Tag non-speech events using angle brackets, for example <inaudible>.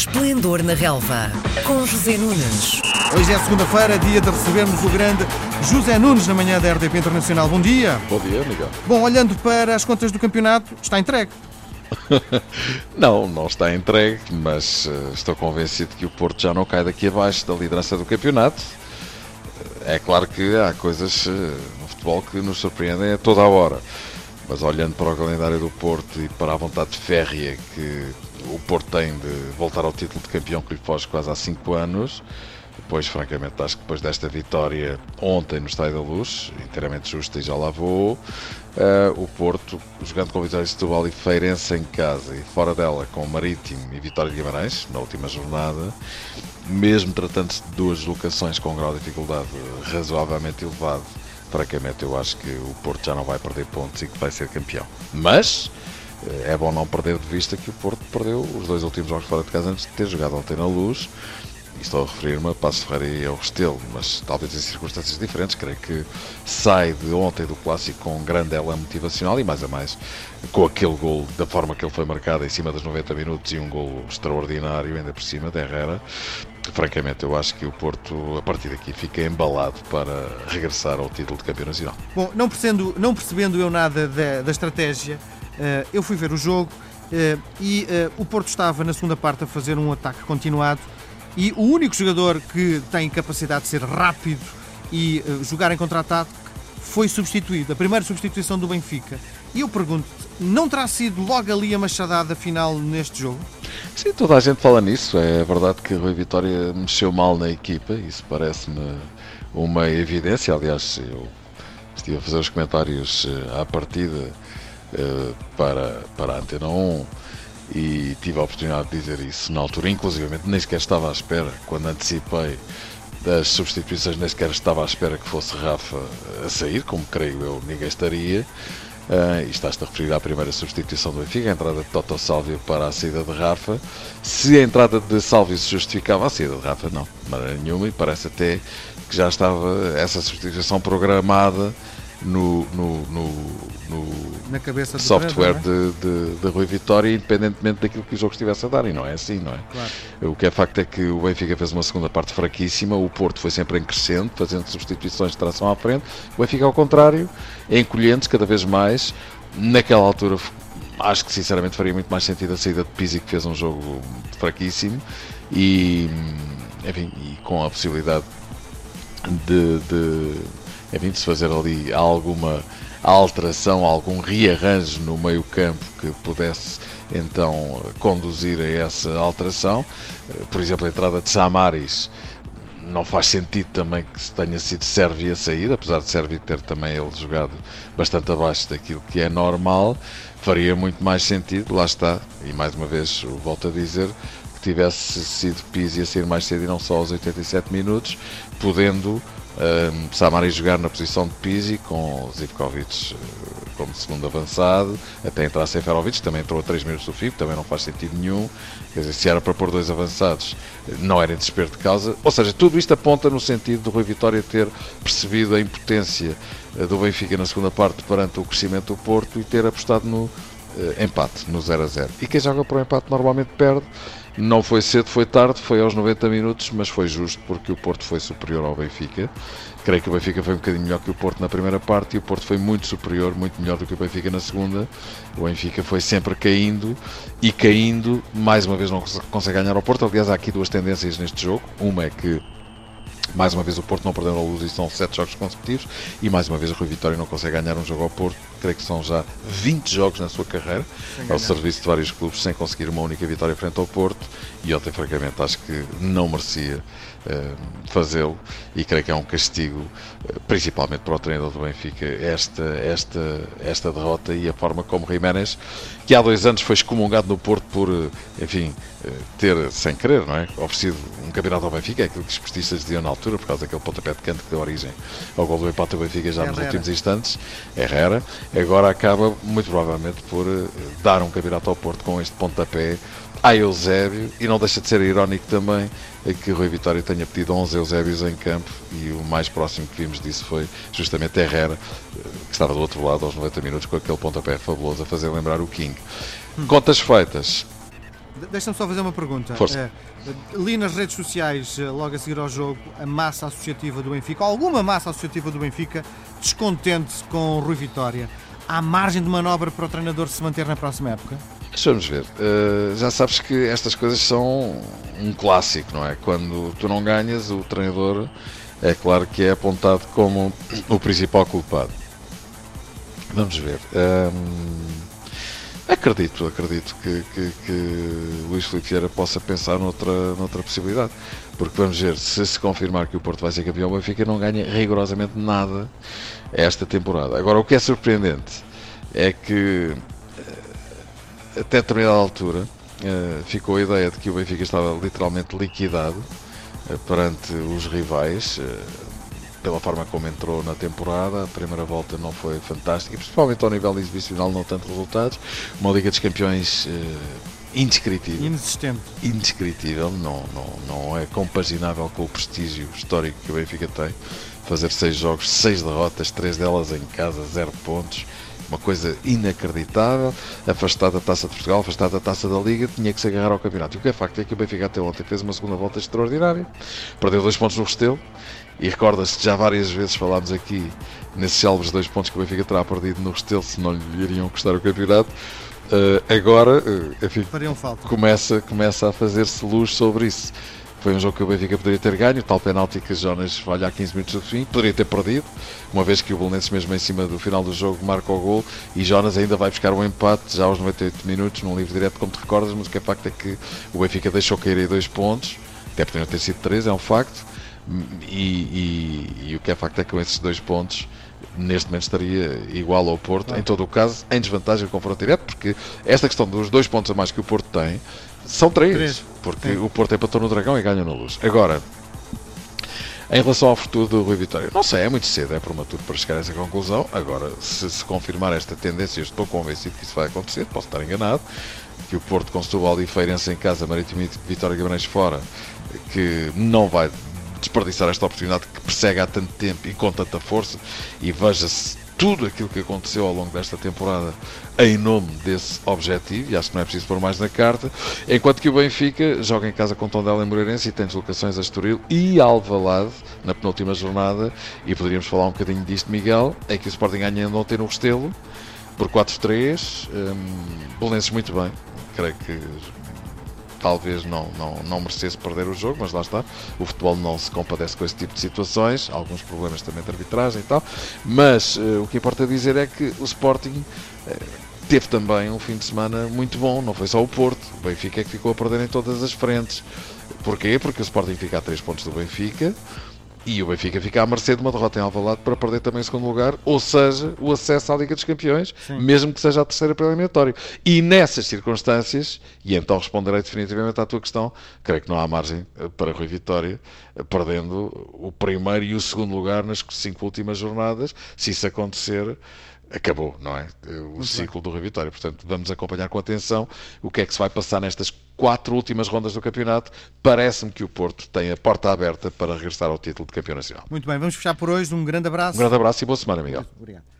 Esplendor na Relva, com José Nunes. Hoje é segunda-feira, dia de recebermos o grande José Nunes na manhã da RDP Internacional. Bom dia. Bom dia, Miguel. Bom, olhando para as contas do campeonato, está entregue. <laughs> não, não está entregue, mas uh, estou convencido que o Porto já não cai daqui abaixo da liderança do campeonato. É claro que há coisas uh, no futebol que nos surpreendem a toda a hora. Mas olhando para o calendário do Porto e para a vontade férrea que o Porto tem de voltar ao título de campeão que lhe foge quase há 5 anos, depois, francamente, acho que depois desta vitória ontem no Estádio da Luz, inteiramente justa e já lá vou, uh, o Porto, jogando com Vitória de Setúbal e Feirense em casa e fora dela com Marítimo e Vitória de Guimarães, na última jornada, mesmo tratando-se de duas locações com um grau de dificuldade razoavelmente elevado, francamente eu acho que o Porto já não vai perder pontos e que vai ser campeão. Mas é bom não perder de vista que o Porto perdeu os dois últimos jogos fora de casa antes de ter jogado ontem na luz. E estou a referir-me a Passo Ferreira e ao Restelo, mas talvez em circunstâncias diferentes. Creio que sai de ontem do clássico com um grande ela motivacional e mais a mais com aquele gol, da forma que ele foi marcado em cima dos 90 minutos e um gol extraordinário ainda por cima de Herrera. Francamente, eu acho que o Porto, a partir daqui, fica embalado para regressar ao título de campeão nacional. Bom, não percebendo, não percebendo eu nada da, da estratégia, eu fui ver o jogo uh, e uh, o Porto estava na segunda parte a fazer um ataque continuado e o único jogador que tem capacidade de ser rápido e jogar em contra-ataque foi substituído, a primeira substituição do Benfica. E eu pergunto-te, não terá sido logo ali a machadada final neste jogo? Sim, toda a gente fala nisso. É verdade que Rui Vitória mexeu mal na equipa, isso parece-me uma evidência. Aliás, eu estive a fazer os comentários à partida uh, para, para a Antena 1 e tive a oportunidade de dizer isso na altura, inclusive nem sequer estava à espera, quando antecipei das substituições, nem sequer estava à espera que fosse Rafa a sair, como creio eu, ninguém estaria. Uh, e estás-te a referir à primeira substituição do Benfica, a entrada de Toto Salvio para a saída de Rafa. Se a entrada de Salvio se justificava, a saída de Rafa não, de maneira nenhuma, e parece até que já estava essa substituição programada no, no, no, no software é? de, de, de, Rui Vitória, independentemente daquilo que o jogo estivesse a dar, e não é assim, não é? Claro. O que é facto é que o Benfica fez uma segunda parte fraquíssima, o Porto foi sempre em crescendo, fazendo substituições de tração à frente, o Benfica ao contrário, encolhendo-se cada vez mais, naquela altura acho que sinceramente faria muito mais sentido a saída de Pizzi que fez um jogo fraquíssimo e enfim, e com a possibilidade de, de enfim, de se fazer ali alguma alteração, algum rearranjo no meio campo que pudesse então conduzir a essa alteração. Por exemplo, a entrada de Samaris não faz sentido também que tenha sido Sérvia a sair, apesar de Sérvia ter também ele jogado bastante abaixo daquilo que é normal, faria muito mais sentido, lá está, e mais uma vez volto a dizer, que tivesse sido Pizzi a sair mais cedo e não só aos 87 minutos, podendo um, Samari jogar na posição de Pizzi com Zivkovic eh, como segundo avançado, até entrar Seferovic, também entrou a 3 minutos do fim, também não faz sentido nenhum. Quer dizer, se era para pôr dois avançados, não era em desespero de causa. Ou seja, tudo isto aponta no sentido do Rui Vitória ter percebido a impotência eh, do Benfica na segunda parte perante o crescimento do Porto e ter apostado no uh, empate, no 0 a 0. E quem joga para o empate normalmente perde. Não foi cedo, foi tarde, foi aos 90 minutos, mas foi justo porque o Porto foi superior ao Benfica. Creio que o Benfica foi um bocadinho melhor que o Porto na primeira parte e o Porto foi muito superior, muito melhor do que o Benfica na segunda. O Benfica foi sempre caindo e caindo, mais uma vez não consegue ganhar ao Porto. Aliás, há aqui duas tendências neste jogo. Uma é que mais uma vez o Porto não perdeu a luz e são 7 jogos consecutivos. E mais uma vez o Rui Vitória não consegue ganhar um jogo ao Porto. Creio que são já 20 jogos na sua carreira, ao serviço de vários clubes, sem conseguir uma única vitória frente ao Porto. E ontem, francamente, acho que não merecia uh, fazê-lo. E creio que é um castigo, uh, principalmente para o treinador do Benfica, esta, esta, esta derrota e a forma como Jiménez, que há dois anos foi excomungado no Porto por, uh, enfim, ter, sem querer, não é? Oferecido um campeonato ao Benfica, é aquilo que os esportistas diziam na altura, por causa daquele pontapé de canto que deu origem ao gol do empate do Benfica já Herrera. nos últimos instantes, Herrera, agora acaba muito provavelmente por dar um campeonato ao Porto com este pontapé a Eusébio e não deixa de ser irónico também é que Rui Vitória tenha pedido 11 Eusébios em campo e o mais próximo que vimos disso foi justamente Herrera, que estava do outro lado aos 90 minutos com aquele pontapé fabuloso a fazer lembrar o King. Hum. Contas feitas, Deixa-me só fazer uma pergunta. Força. Uh, li nas redes sociais, uh, logo a seguir ao jogo, a massa associativa do Benfica, alguma massa associativa do Benfica, descontente com o Rui Vitória. Há margem de manobra para o treinador se manter na próxima época? Vamos ver. Uh, já sabes que estas coisas são um clássico, não é? Quando tu não ganhas, o treinador é claro que é apontado como o principal culpado. Vamos ver. Um, acredito, acredito que, que, que Luís Filipe Vieira possa pensar noutra, noutra possibilidade. Porque vamos ver, se se confirmar que o Porto vai ser campeão, o Benfica não ganha rigorosamente nada esta temporada. Agora, o que é surpreendente é que até determinada altura uh, ficou a ideia de que o Benfica estava literalmente liquidado uh, perante os rivais. Pela forma como entrou na temporada, a primeira volta não foi fantástica, principalmente ao nível exibicional, não tanto resultados. Uma Liga dos Campeões indescritível. Inexistente. Indescritível, não, não, não é compaginável com o prestígio histórico que o Benfica tem. Fazer seis jogos, seis derrotas, três delas em casa, zero pontos uma coisa inacreditável, afastado da Taça de Portugal, afastado da Taça da Liga, tinha que se agarrar ao campeonato. E o que é facto é que o Benfica até ontem fez uma segunda volta extraordinária, perdeu dois pontos no Restelo, e recorda-se que já várias vezes falámos aqui nesses célebres dois pontos que o Benfica terá perdido no Restelo se não lhe iriam custar o campeonato. Uh, agora, uh, enfim, começa, começa a fazer-se luz sobre isso. Foi um jogo que o Benfica poderia ter ganho, tal penalti que Jonas falha a 15 minutos do fim, poderia ter perdido, uma vez que o Belenenses mesmo em cima do final do jogo marca o gol e Jonas ainda vai buscar um empate já aos 98 minutos num livro direto, como te recordas, mas o que é facto é que o Benfica deixou cair aí dois pontos, até poderiam ter sido três, é um facto, e, e, e, o que é facto é que com esses dois pontos neste momento estaria igual ao Porto, em todo o caso, em desvantagem do confronto direto, porque esta questão dos dois pontos a mais que o Porto tem são três, três. porque é. o Porto empatou no Dragão e ganha na Luz. Agora, em relação ao futuro do Rui Vitória, não sei, é muito cedo, é prematuro para chegar a essa conclusão. Agora, se se confirmar esta tendência, eu estou convencido que isso vai acontecer, posso estar enganado, que o Porto com Setúbal e Feirense em casa, Marítimo e Vitória Guimarães fora, que não vai desperdiçar esta oportunidade que persegue há tanto tempo e com tanta força. E veja-se tudo aquilo que aconteceu ao longo desta temporada em nome desse objetivo, e acho que não é preciso pôr mais na carta, enquanto que o Benfica joga em casa com Tondela em Moreirense e tem deslocações a Estoril e Alvalade na penúltima jornada, e poderíamos falar um bocadinho disto, Miguel, é que o Sporting ganha ontem no Restelo, por 4-3, um, muito bem, creio que talvez não, não, não merecesse perder o jogo, mas lá está, o futebol não se compadece com esse tipo de situações, alguns problemas também de arbitragem e tal, mas uh, o que importa dizer é que o Sporting uh, teve também um fim de semana muito bom, não foi só o Porto, o Benfica é que ficou a perder em todas as frentes. Porquê? Porque o Sporting fica a 3 pontos do Benfica, e o Benfica fica à mercê de uma derrota em Alvalade para perder também em segundo lugar, ou seja, o acesso à Liga dos Campeões, Sim. mesmo que seja a terceira pela eliminatória. E nessas circunstâncias, e então responderei definitivamente à tua questão, creio que não há margem eh, para Rui Vitória, eh, perdendo o primeiro e o segundo lugar nas cinco últimas jornadas, se isso acontecer, acabou, não é? O Muito ciclo bem. do Rio Vitória. Portanto, vamos acompanhar com atenção o que é que se vai passar nestas quatro últimas rondas do campeonato. Parece-me que o Porto tem a porta aberta para regressar ao título de campeão nacional. Muito bem, vamos fechar por hoje. Um grande abraço. Um grande abraço e boa semana, Miguel. Obrigado.